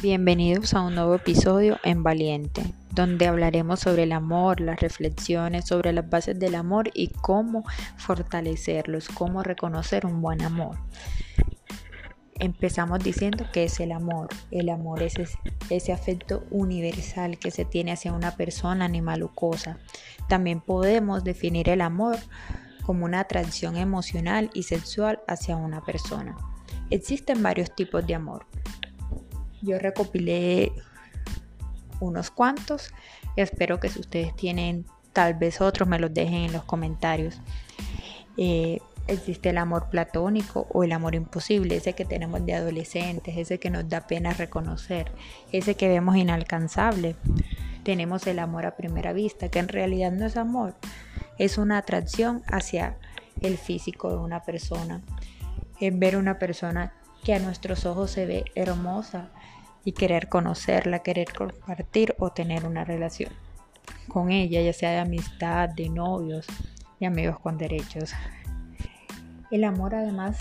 Bienvenidos a un nuevo episodio en Valiente, donde hablaremos sobre el amor, las reflexiones sobre las bases del amor y cómo fortalecerlos, cómo reconocer un buen amor. Empezamos diciendo que es el amor. El amor es ese, afecto universal que se tiene hacia una persona, animal o cosa. También podemos definir el amor como una atracción emocional y sexual hacia una persona. Existen varios tipos de amor yo recopilé unos cuantos. Espero que si ustedes tienen tal vez otros me los dejen en los comentarios. Eh, existe el amor platónico o el amor imposible, ese que tenemos de adolescentes, ese que nos da pena reconocer, ese que vemos inalcanzable. Tenemos el amor a primera vista, que en realidad no es amor, es una atracción hacia el físico de una persona. Es ver una persona que a nuestros ojos se ve hermosa, y querer conocerla, querer compartir o tener una relación con ella, ya sea de amistad, de novios, y amigos con derechos. El amor además,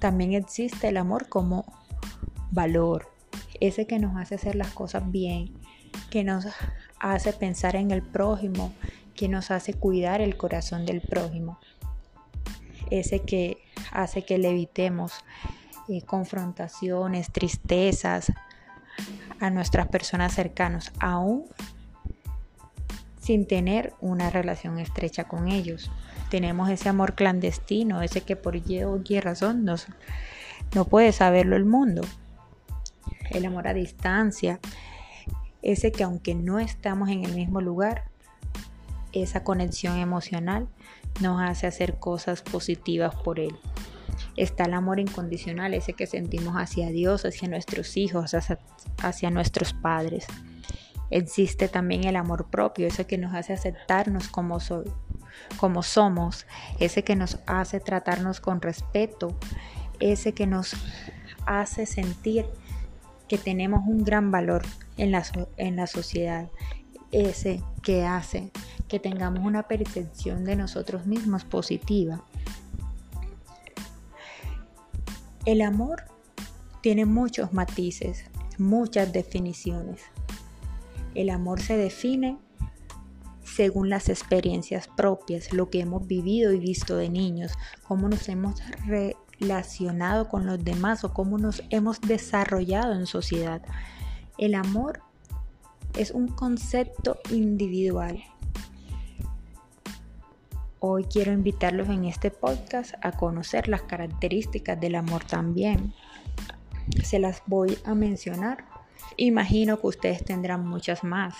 también existe el amor como valor, ese que nos hace hacer las cosas bien, que nos hace pensar en el prójimo, que nos hace cuidar el corazón del prójimo, ese que hace que le evitemos eh, confrontaciones, tristezas, a nuestras personas cercanas, aún sin tener una relación estrecha con ellos. Tenemos ese amor clandestino, ese que por y razón no puede saberlo el mundo. El amor a distancia, ese que aunque no estamos en el mismo lugar, esa conexión emocional nos hace hacer cosas positivas por él está el amor incondicional, ese que sentimos hacia Dios, hacia nuestros hijos, hacia, nuestros padres. Existe también el amor propio, ese que nos hace aceptarnos como, somos, ese que nos hace tratarnos con respeto, ese que nos hace sentir que tenemos un gran valor en la, en la sociedad, ese que hace que tengamos una percepción de nosotros mismos positiva. El amor tiene muchos matices, muchas definiciones. El amor se define según las experiencias propias, lo que hemos vivido y visto de niños, cómo nos hemos relacionado con los demás o cómo nos hemos desarrollado en sociedad. El amor es un concepto individual Hoy quiero invitarlos en este podcast a conocer las características del amor también. Se las voy a mencionar. Imagino que ustedes tendrán muchas más,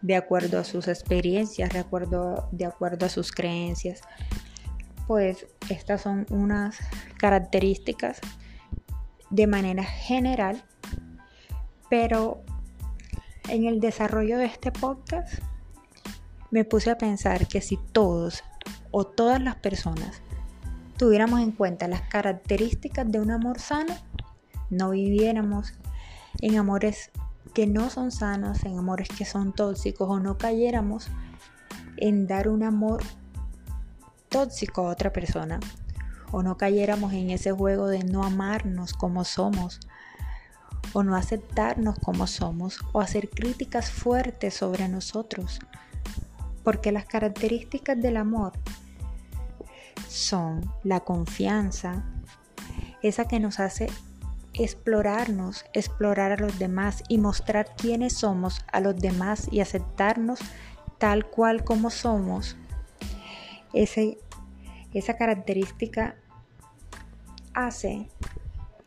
de acuerdo a sus experiencias, de acuerdo, a sus creencias. Pues estas son unas características de manera general, pero en el desarrollo de este podcast me puse a pensar que si todos o todas las personas tuviéramos en cuenta las características de un amor sano, no viviéramos en amores que no son sanos, en amores que son tóxicos o no cayéramos en dar un amor tóxico a otra persona o no cayéramos en ese juego de no amarnos como somos o no aceptarnos como somos o hacer críticas fuertes sobre nosotros porque las características del amor son la confianza, esa que nos hace explorarnos, explorar a los demás y mostrar quiénes somos a los demás y aceptarnos tal cual como somos. esa característica hace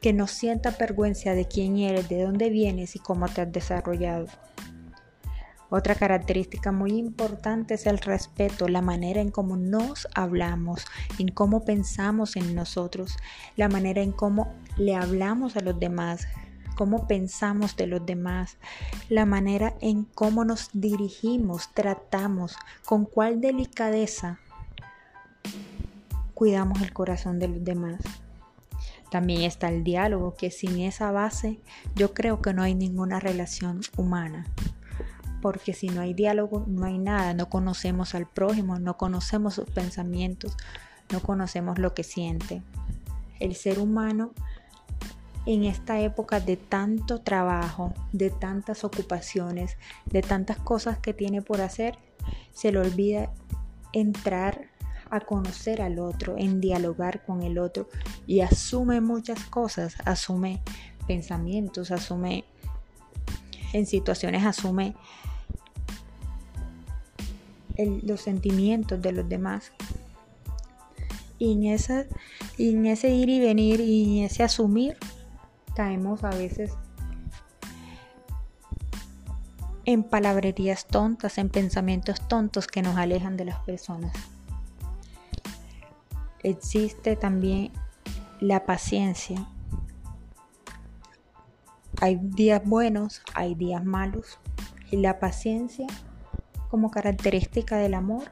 que no sientas vergüenza de quién eres, de dónde vienes y cómo te has desarrollado. Otra característica muy importante es el respeto, la manera en cómo nos hablamos, en cómo pensamos en nosotros, la manera en cómo le hablamos a los demás, cómo pensamos de los demás, la manera en cómo nos dirigimos, tratamos, con cuál delicadeza cuidamos el corazón de los demás. También está el diálogo, que sin esa base yo creo que no hay ninguna relación humana porque si no hay diálogo no hay nada, no conocemos al prójimo, no conocemos sus pensamientos, no conocemos lo que siente. El ser humano en esta época de tanto trabajo, de tantas ocupaciones, de tantas cosas que tiene por hacer, se le olvida entrar a conocer al otro, en dialogar con el otro y asume muchas cosas, asume pensamientos, asume en situaciones, asume los sentimientos de los demás. Y en, y en ese ir y venir y en ese asumir, caemos a veces en palabrerías tontas, en pensamientos tontos que nos alejan de las personas. Existe también la paciencia. Hay días buenos, hay días malos. Y la paciencia como característica del amor,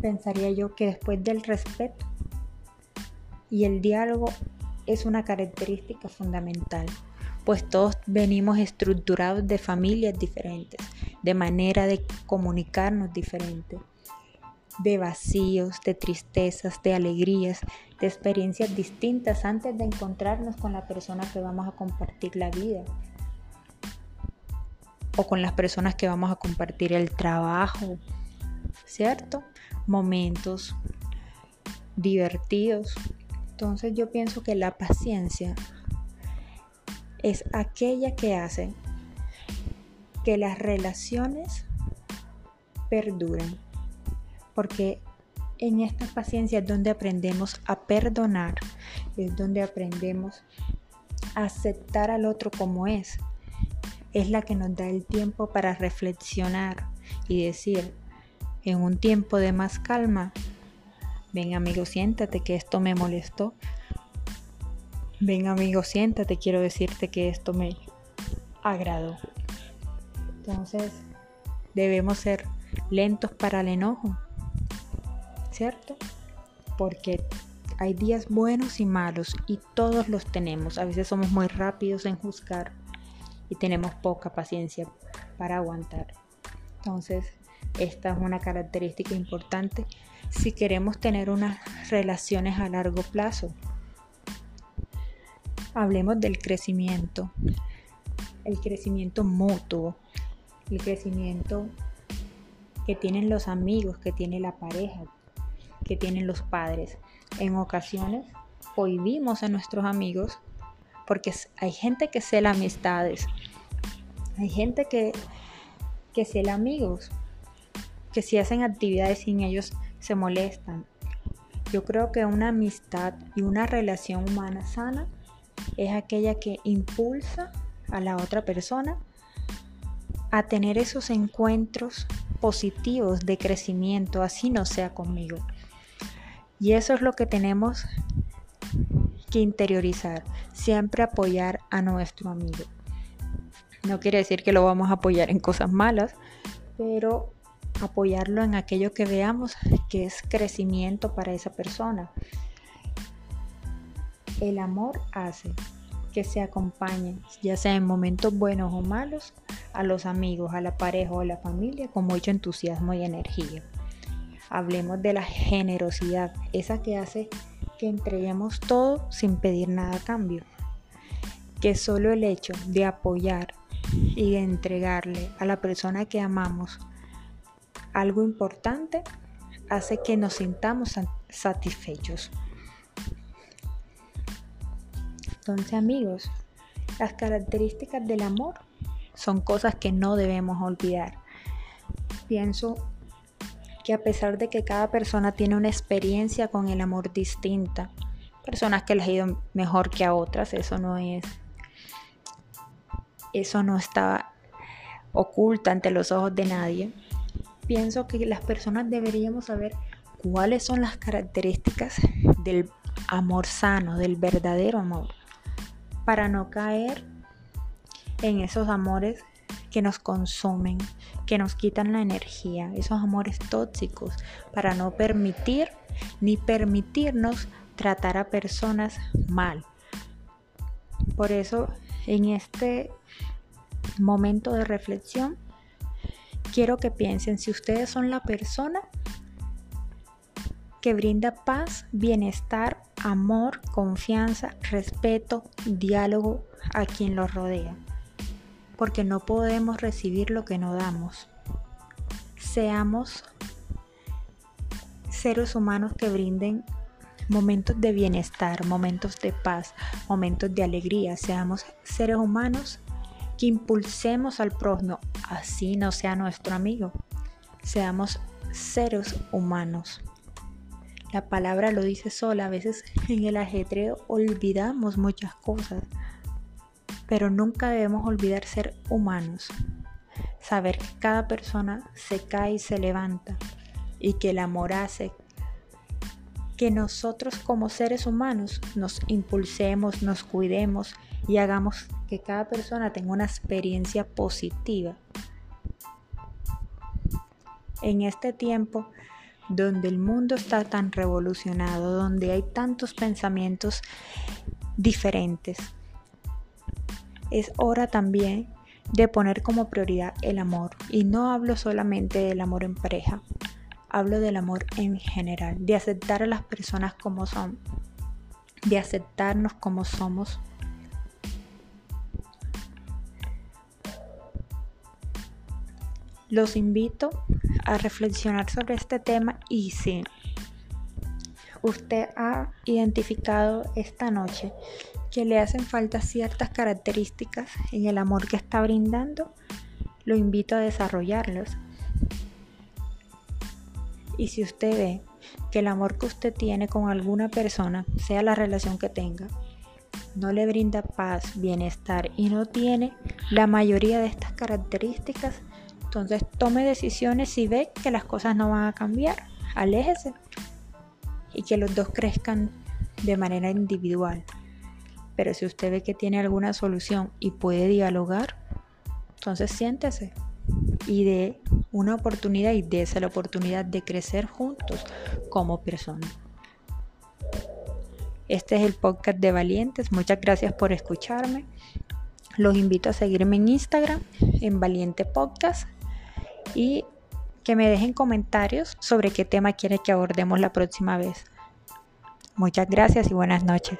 pensaría yo que después del respeto y el diálogo es una característica fundamental, pues todos venimos estructurados de familias diferentes, de manera de comunicarnos diferente, de vacíos, de tristezas, de alegrías, de experiencias distintas antes de encontrarnos con la persona que vamos a compartir la vida o con las personas que vamos a compartir el trabajo, ¿cierto? Momentos divertidos. Entonces yo pienso que la paciencia es aquella que hace que las relaciones perduren. Porque en esta paciencia es donde aprendemos a perdonar, es donde aprendemos a aceptar al otro como es es la que nos da el tiempo para reflexionar y decir, en un tiempo de más calma, ven amigo, siéntate que esto me molestó. Ven amigo, siéntate, quiero decirte que esto me agradó. Entonces, debemos ser lentos para el enojo, ¿cierto? Porque hay días buenos y malos y todos los tenemos. A veces somos muy rápidos en juzgar y tenemos poca paciencia para aguantar. Entonces, esta es una característica importante si queremos tener unas relaciones a largo plazo. Hablemos del crecimiento, el crecimiento mutuo, el crecimiento que tienen los amigos, que tiene la pareja, que tienen los padres. En ocasiones prohibimos a nuestros amigos porque hay gente que cela amistades, hay gente que, que cela amigos, que si hacen actividades sin ellos se molestan. Yo creo que una amistad y una relación humana sana es aquella que impulsa a la otra persona a tener esos encuentros positivos de crecimiento, así no sea conmigo. Y eso es lo que tenemos que interiorizar, siempre apoyar a nuestro amigo. No quiere decir que lo vamos a apoyar en cosas malas, pero apoyarlo en aquello que veamos que es crecimiento para esa persona. El amor hace que se acompañen, ya sea en momentos buenos o malos, a los amigos, a la pareja o a la familia con mucho entusiasmo y energía. Hablemos de la generosidad, esa que hace que entreguemos todo sin pedir nada a cambio. Que solo el hecho de apoyar y entregarle a la persona que amamos algo importante hace que nos sintamos satisfechos. Entonces amigos, las características del amor son cosas que no debemos olvidar. Pienso que a pesar de que cada persona tiene una experiencia con el amor distinta, personas que les ha ido mejor que a otras, eso no es, eso no está oculto ante los ojos de nadie. Pienso que las personas deberíamos saber cuáles son las características del amor sano, del verdadero amor, para no caer en esos amores que nos consumen, que nos quitan la energía, esos amores tóxicos, para no permitir ni permitirnos tratar a personas mal. Por eso, en este momento de reflexión, quiero que piensen si ustedes son la persona que brinda paz, bienestar amor, confianza, respeto, diálogo a quien los rodea. Porque no podemos recibir lo que no damos. Seamos seres humanos que brinden momentos de bienestar, momentos de paz, momentos de alegría. Seamos seres humanos que impulsemos al prójimo, así no sea nuestro amigo. Seamos seres humanos. La palabra lo dice sola, a veces en el ajetreo olvidamos muchas cosas, pero nunca debemos olvidar ser humanos. Saber que cada persona se cae y se levanta y que el amor hace que nosotros como seres humanos nos impulsemos, nos cuidemos y hagamos que cada persona tenga una experiencia positiva. En este tiempo donde el mundo está tan revolucionado, donde hay tantos pensamientos diferentes, es hora también de poner como prioridad el amor. Y no hablo solamente del amor en pareja, hablo del amor en general, de aceptar a las personas como son, de aceptarnos como somos. Los invito a reflexionar sobre este tema y si usted ha identificado esta noche que le hacen falta ciertas características en el amor que está brindando, lo invito a desarrollarlos y si usted ve que el amor que usted tiene con alguna persona, sea la relación que tenga, no le brinda paz, bienestar y no tiene la mayoría de estas características, entonces tome decisiones si ve que las cosas no van a cambiar. Aléjese y que los dos crezcan de manera individual. Pero si usted ve que tiene alguna solución y puede dialogar, entonces siéntese y de una oportunidad y dése la oportunidad de crecer juntos como personas. Este es el podcast de Valientes. Muchas gracias por escucharme. Los invito a seguirme en Instagram, en Valiente Podcast, y que me dejen comentarios sobre qué tema quieren que abordemos la próxima vez. Muchas gracias y buenas noches.